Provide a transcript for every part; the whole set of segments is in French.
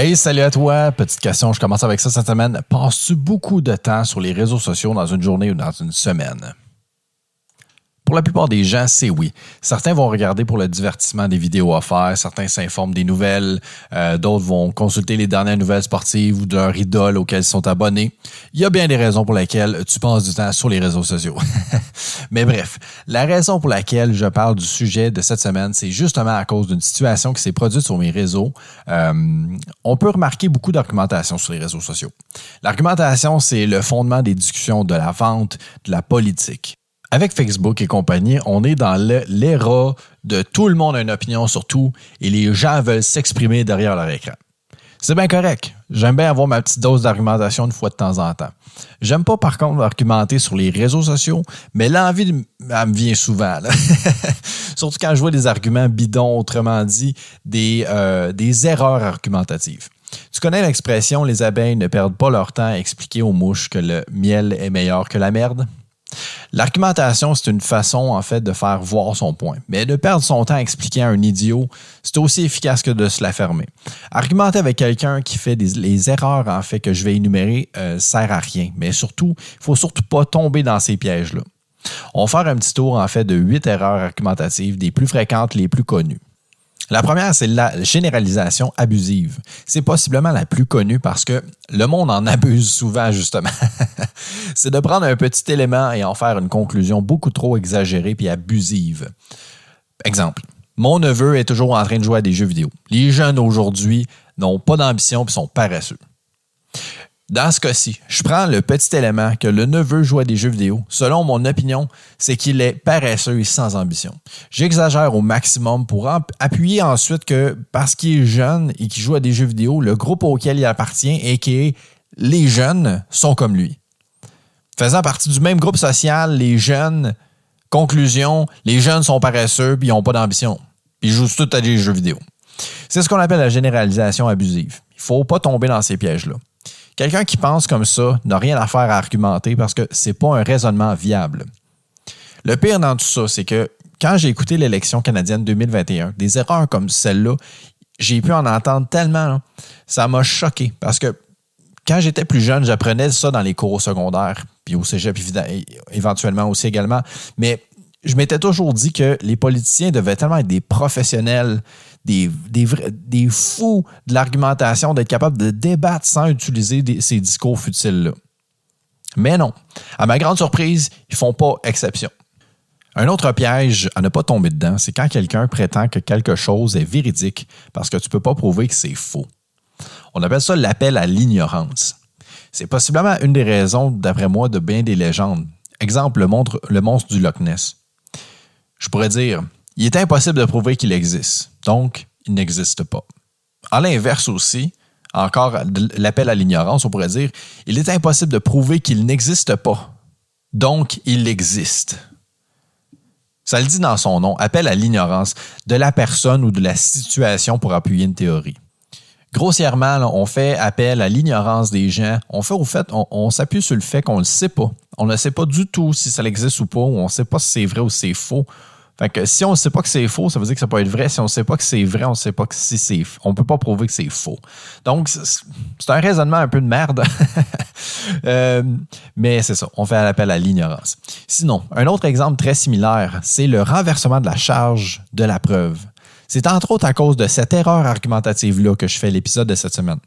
Hey, salut à toi. Petite question, je commence avec ça cette semaine. Passes-tu beaucoup de temps sur les réseaux sociaux dans une journée ou dans une semaine? Pour la plupart des gens, c'est oui. Certains vont regarder pour le divertissement des vidéos faire, certains s'informent des nouvelles, euh, d'autres vont consulter les dernières nouvelles sportives ou de leur idole auxquelles ils sont abonnés. Il y a bien des raisons pour lesquelles tu passes du temps sur les réseaux sociaux. Mais bref, la raison pour laquelle je parle du sujet de cette semaine, c'est justement à cause d'une situation qui s'est produite sur mes réseaux. Euh, on peut remarquer beaucoup d'argumentation sur les réseaux sociaux. L'argumentation, c'est le fondement des discussions de la vente, de la politique. Avec Facebook et compagnie, on est dans l'ère de tout le monde a une opinion sur tout et les gens veulent s'exprimer derrière leur écran. C'est bien correct. J'aime bien avoir ma petite dose d'argumentation une fois de temps en temps. J'aime pas par contre argumenter sur les réseaux sociaux, mais l'envie me vient souvent. Surtout quand je vois des arguments bidons, autrement dit, des, euh, des erreurs argumentatives. Tu connais l'expression les abeilles ne perdent pas leur temps à expliquer aux mouches que le miel est meilleur que la merde? L'argumentation, c'est une façon, en fait, de faire voir son point. Mais de perdre son temps à expliquer à un idiot, c'est aussi efficace que de se la fermer. Argumenter avec quelqu'un qui fait des, les erreurs, en fait, que je vais énumérer, euh, sert à rien. Mais surtout, il faut surtout pas tomber dans ces pièges-là. On va faire un petit tour, en fait, de huit erreurs argumentatives, des plus fréquentes, les plus connues. La première, c'est la généralisation abusive. C'est possiblement la plus connue parce que le monde en abuse souvent, justement. c'est de prendre un petit élément et en faire une conclusion beaucoup trop exagérée puis abusive. Exemple. Mon neveu est toujours en train de jouer à des jeux vidéo. Les jeunes aujourd'hui n'ont pas d'ambition et sont paresseux. Dans ce cas-ci, je prends le petit élément que le neveu joue à des jeux vidéo. Selon mon opinion, c'est qu'il est paresseux et sans ambition. J'exagère au maximum pour appuyer ensuite que parce qu'il est jeune et qu'il joue à des jeux vidéo, le groupe auquel il appartient et qui les jeunes sont comme lui. Faisant partie du même groupe social, les jeunes, conclusion, les jeunes sont paresseux et ils n'ont pas d'ambition. Ils jouent tout à des jeux vidéo. C'est ce qu'on appelle la généralisation abusive. Il ne faut pas tomber dans ces pièges-là. Quelqu'un qui pense comme ça n'a rien à faire à argumenter parce que c'est pas un raisonnement viable. Le pire dans tout ça, c'est que quand j'ai écouté l'élection canadienne 2021, des erreurs comme celle-là, j'ai pu en entendre tellement. Ça m'a choqué parce que quand j'étais plus jeune, j'apprenais ça dans les cours secondaires, puis au cégep éventuellement aussi également. Mais je m'étais toujours dit que les politiciens devaient tellement être des professionnels des, des, fous de l'argumentation, d'être capable de débattre sans utiliser ces discours futiles-là. Mais non, à ma grande surprise, ils font pas exception. Un autre piège à ne pas tomber dedans, c'est quand quelqu'un prétend que quelque chose est véridique parce que tu ne peux pas prouver que c'est faux. On appelle ça l'appel à l'ignorance. C'est possiblement une des raisons, d'après moi, de bien des légendes. Exemple, le, le monstre du Loch Ness. Je pourrais dire, il est impossible de prouver qu'il existe. Donc, il n'existe pas. À l'inverse aussi, encore l'appel à l'ignorance, on pourrait dire, il est impossible de prouver qu'il n'existe pas. Donc, il existe. Ça le dit dans son nom, appel à l'ignorance de la personne ou de la situation pour appuyer une théorie. Grossièrement, on fait appel à l'ignorance des gens. On fait au fait, on, s'appuie sur le fait qu'on ne le sait pas. On ne sait pas du tout si ça existe ou pas, ou on ne sait pas si c'est vrai ou si c'est faux. Fait que si on ne sait pas que c'est faux, ça veut dire que ça peut être vrai. Si on ne sait pas que c'est vrai, on ne sait pas que si c'est on peut pas prouver que c'est faux. Donc c'est un raisonnement un peu de merde. Euh, mais c'est ça, on fait appel à l'ignorance. Sinon, un autre exemple très similaire, c'est le renversement de la charge de la preuve. C'est entre autres à cause de cette erreur argumentative-là que je fais l'épisode de cette semaine.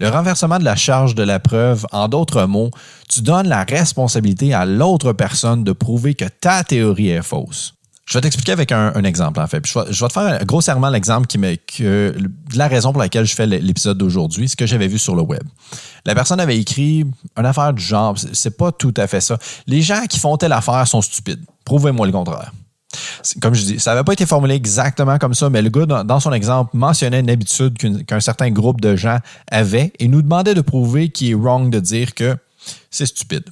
Le renversement de la charge de la preuve, en d'autres mots, tu donnes la responsabilité à l'autre personne de prouver que ta théorie est fausse. Je vais t'expliquer avec un, exemple, en fait. je, vais, te faire grossièrement l'exemple qui me, la raison pour laquelle je fais l'épisode d'aujourd'hui, ce que j'avais vu sur le web. La personne avait écrit une affaire du genre, c'est pas tout à fait ça. Les gens qui font telle affaire sont stupides. Prouvez-moi le contraire. Comme je dis, ça n'avait pas été formulé exactement comme ça, mais le gars, dans, son exemple, mentionnait une habitude qu'un certain groupe de gens avait et nous demandait de prouver qu'il est wrong de dire que c'est stupide.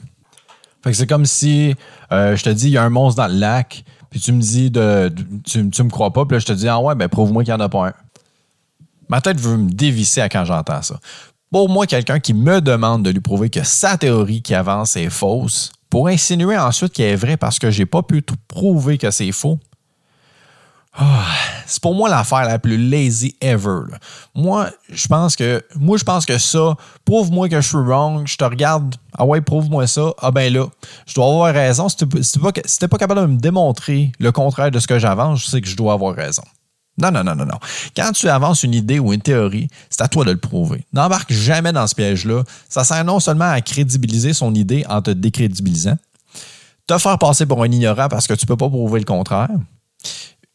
c'est comme si euh, je te dis, il y a un monstre dans le lac, puis tu me dis, de, tu, me crois pas, puis là, je te dis, ah ouais, ben prouve-moi qu'il n'y en a pas un. Ma tête veut me dévisser à quand j'entends ça. Pour moi, quelqu'un qui me demande de lui prouver que sa théorie qui avance est fausse, pour insinuer ensuite qu'elle est vraie parce que j'ai pas pu prouver que c'est faux, Ah, c'est pour moi l'affaire la plus lazy ever. Moi, je pense que moi je pense que ça, prouve-moi que je suis wrong, je te regarde, ah ouais, prouve-moi ça. Ah ben là, je dois avoir raison. Si tu n'es pas, capable de me démontrer le contraire de ce que j'avance, je sais que je dois avoir raison. Non, non, non, non, non. Quand tu avances une idée ou une théorie, c'est à toi de le prouver. N'embarque jamais dans ce piège-là. Ça sert non seulement à crédibiliser son idée en te décrédibilisant, te faire passer pour un ignorant parce que tu ne peux pas prouver le contraire,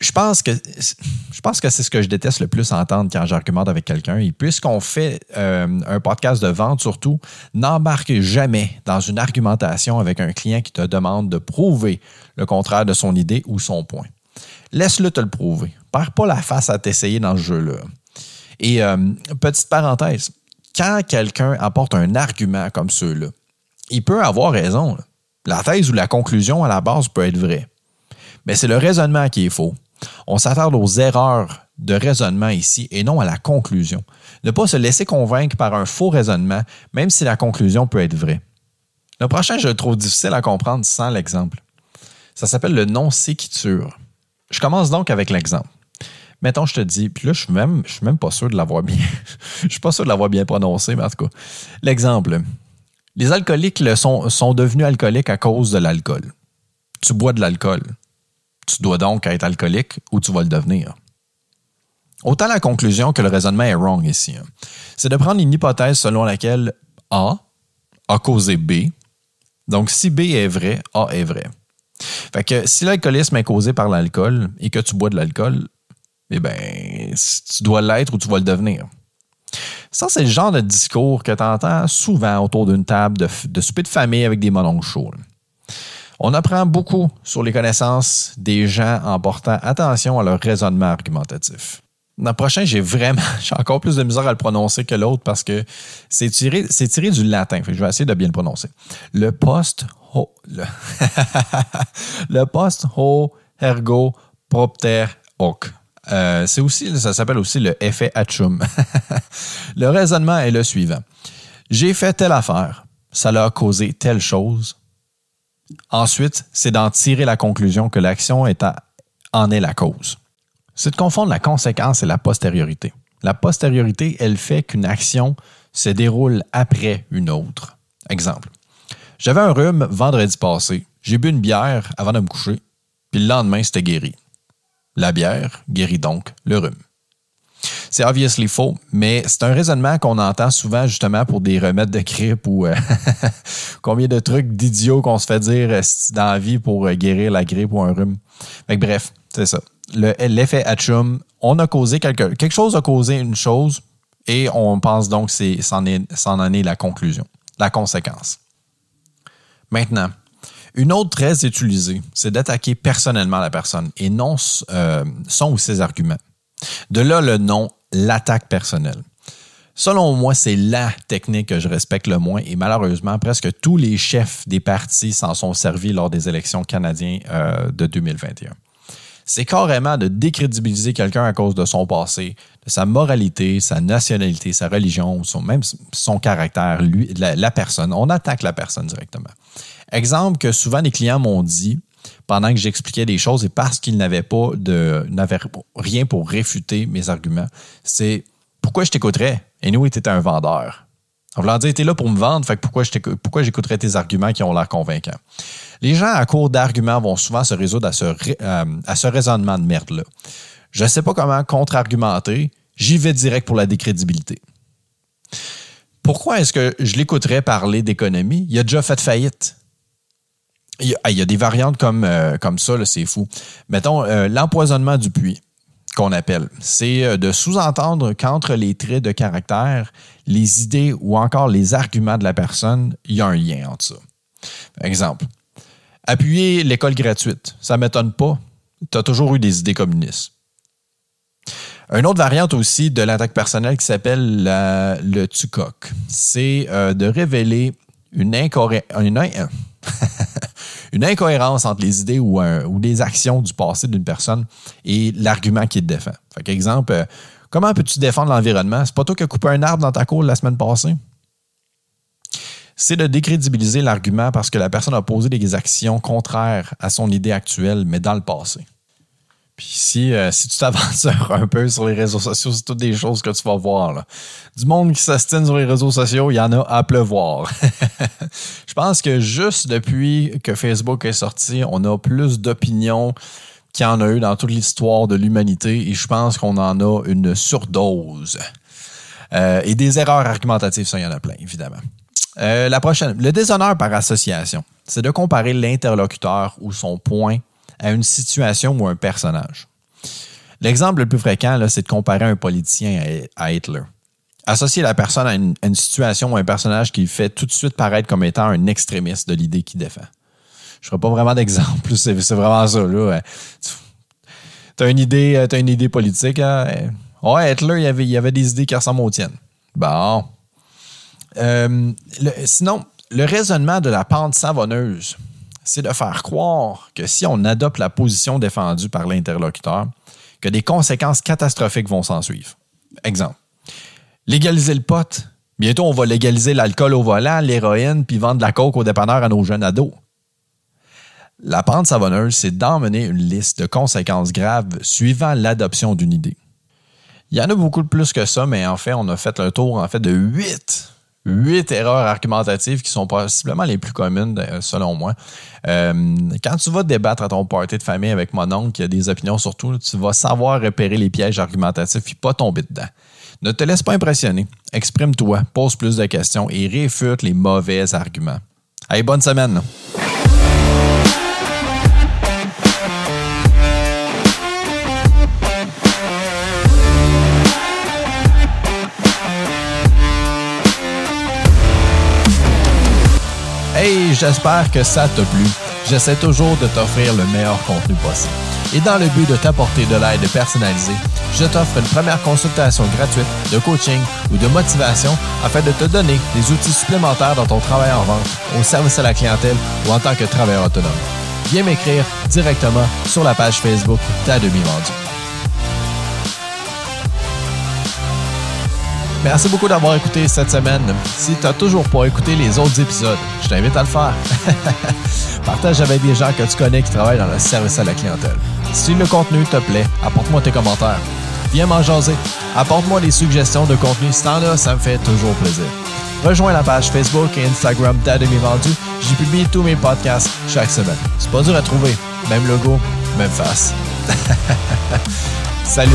je pense que je pense que c'est ce que je déteste le plus entendre quand j'argumente avec quelqu'un. Et puisqu'on fait euh, un podcast de vente surtout, n'embarque jamais dans une argumentation avec un client qui te demande de prouver le contraire de son idée ou son point. Laisse-le te le prouver. Perds pas la face à t'essayer dans ce jeu-là. Et euh, petite parenthèse, quand quelqu'un apporte un argument comme ceux-là, il peut avoir raison. La thèse ou la conclusion à la base peut être vraie. Mais c'est le raisonnement qui est faux. On s'attarde aux erreurs de raisonnement ici et non à la conclusion. Ne pas se laisser convaincre par un faux raisonnement, même si la conclusion peut être vraie. Le prochain, je le trouve difficile à comprendre sans l'exemple. Ça s'appelle le non-séquiture. Je commence donc avec l'exemple. Mettons, je te dis, puis là, je suis même, je suis même pas sûr de l'avoir bien. je suis pas sûr de l'avoir bien prononcé, mais en tout cas. L'exemple. Les alcooliques sont, sont devenus alcooliques à cause de l'alcool. Tu bois de l'alcool tu dois donc être alcoolique ou tu vas le devenir. Autant la conclusion que le raisonnement est wrong ici. Hein. C'est de prendre une hypothèse selon laquelle A a causé B. Donc, si B est vrai, A est vrai. Fait que si l'alcoolisme est causé par l'alcool et que tu bois de l'alcool, eh bien, tu dois l'être ou tu vas le devenir. Ça, c'est le genre de discours que tu entends souvent autour d'une table de, de souper de famille avec des mononcles chauds. On apprend beaucoup sur les connaissances des gens en portant attention à leur raisonnement argumentatif. Dans le prochain, j'ai vraiment, j'ai encore plus de misère à le prononcer que l'autre parce que c'est tiré, c'est tiré du latin. je vais essayer de bien le prononcer. Le post ho, le, le post ho ergo propter hoc. Euh, c'est aussi, ça s'appelle aussi le effet Hatchum. le raisonnement est le suivant. J'ai fait telle affaire, ça l'a causé telle chose, Ensuite, c'est d'en tirer la conclusion que l'action en est la cause. C'est de confondre la conséquence et la postériorité. La postériorité, elle fait qu'une action se déroule après une autre. Exemple. J'avais un rhume vendredi passé. J'ai bu une bière avant de me coucher, puis le lendemain, c'était guéri. La bière guérit donc le rhume. C'est obviously faux, mais c'est un raisonnement qu'on entend souvent justement pour des remèdes de grippe ou euh, combien de trucs d'idiots qu'on se fait dire euh, dans la vie pour euh, guérir la grippe ou un rhume. bref, c'est ça. L'effet Hatchum, on a causé quelque, quelque chose a causé une chose et on pense donc que c'en en est la conclusion, la conséquence. Maintenant, une autre très utilisée, c'est d'attaquer personnellement la personne et non son ou ses arguments. De là le nom l'attaque personnelle. Selon moi, c'est la technique que je respecte le moins et malheureusement, presque tous les chefs des partis s'en sont servis lors des élections canadiennes euh, de 2021. C'est carrément de décrédibiliser quelqu'un à cause de son passé, de sa moralité, sa nationalité, sa religion, même son caractère, lui, la, personne. On attaque la personne directement. Exemple que souvent les clients m'ont dit, pendant que j'expliquais des choses et parce qu'il n'avait pas de n'avait rien pour réfuter mes arguments, c'est pourquoi je t'écouterais? Et nous, tu un vendeur. En voulant dire, tu es là pour me vendre, fait pourquoi, j'écouterais tes arguments qui ont l'air convaincants? Les gens à court d'arguments vont souvent se résoudre à ce, euh, raisonnement de merde-là. Je ne sais pas comment contre-argumenter, j'y vais direct pour la décrédibilité. Pourquoi est-ce que je l'écouterais parler d'économie? Il a déjà fait faillite. Il y, a, des variantes comme, euh, ça, c'est fou. Mettons, euh, l'empoisonnement du puits, qu'on appelle. C'est euh, de sous-entendre qu'entre les traits de caractère, les idées ou encore les arguments de la personne, il y a un lien entre ça. Exemple. Appuyer l'école gratuite, ça ne m'étonne pas. Tu as toujours eu des idées communistes. Une autre variante aussi de l'attaque personnelle qui s'appelle le TUCOC, c'est de révéler une, incohérence. une incohérence entre les idées ou, les actions du passé d'une personne et l'argument qui te défend. Fait exemple, euh, comment peux-tu défendre l'environnement? C'est pas toi qui as coupé un arbre dans ta cour la semaine passée? C'est de décrédibiliser l'argument parce que la personne a posé des actions contraires à son idée actuelle, mais dans le passé. Puis si, euh, tu t'aventures un peu sur les réseaux sociaux, c'est toutes des choses que tu vas voir. Du monde qui s'astine sur les réseaux sociaux, il y en a à pleuvoir. Je pense que juste depuis que Facebook est sorti, on a plus d'opinions qu'il y en a eu dans toute l'histoire de l'humanité et je pense qu'on en a une surdose. Euh, et des erreurs argumentatives, ça, il y en a plein, évidemment. Euh, la prochaine, le déshonneur par association, c'est de comparer l'interlocuteur ou son point à une situation ou un personnage. L'exemple le plus fréquent, c'est de comparer un politicien à, Hitler. Associer la personne à une, situation ou un personnage qui fait tout de suite paraître comme étant un extrémiste de l'idée qu'il défend. Je ne ferai pas vraiment d'exemple, c'est vraiment ça. Tu as une idée, as une idée politique. Hein? Ouais, Hitler, il y, avait, il avait des idées qui ressemblent aux tiennes. Bon. Euh, sinon, le raisonnement de la pente savonneuse, c'est de faire croire que si on adopte la position défendue par l'interlocuteur, que des conséquences catastrophiques vont s'en suivre. Exemple. Légaliser le pot. Bientôt, on va légaliser l'alcool au volant, l'héroïne, puis vendre la coke aux dépanneurs à nos jeunes ados. La pente savonneuse, c'est d'emmener une liste de conséquences graves suivant l'adoption d'une idée. Il y en a beaucoup plus que ça, mais en fait, on a fait le tour en fait de huit huit erreurs argumentatives qui sont possiblement les plus communes, euh, selon moi. Euh, quand tu vas débattre à ton party de famille avec mon oncle qui a des opinions sur tout, tu vas savoir repérer les pièges argumentatifs et pas tomber dedans. Ne te laisse pas impressionner. Exprime-toi, pose plus de questions et réfute les mauvais arguments. Allez, bonne semaine! J'espère que ça t'a plu. J'essaie toujours de t'offrir le meilleur contenu possible. Et dans le but de t'apporter de l'aide personnalisée, je t'offre une première consultation gratuite de coaching ou de motivation afin de te donner des outils supplémentaires dans ton travail en vente, au service à la clientèle ou en tant que travailleur autonome. Viens m'écrire directement sur la page Facebook Ta demi-vendu. Merci beaucoup d'avoir écouté cette semaine. Si tu n'as toujours pas écouté les autres épisodes, je t'invite à le faire. Partage avec des gens que tu connais qui travaillent dans le service à la clientèle. Si le contenu te plaît, apporte-moi tes commentaires. Viens m'en jaser. Apporte-moi des suggestions de contenu. Si ça me fait toujours plaisir. Rejoins la page Facebook et Instagram d'Ademi Vendu. J'y publie tous mes podcasts chaque semaine. C'est pas dur à trouver. Même logo, même face. Salut!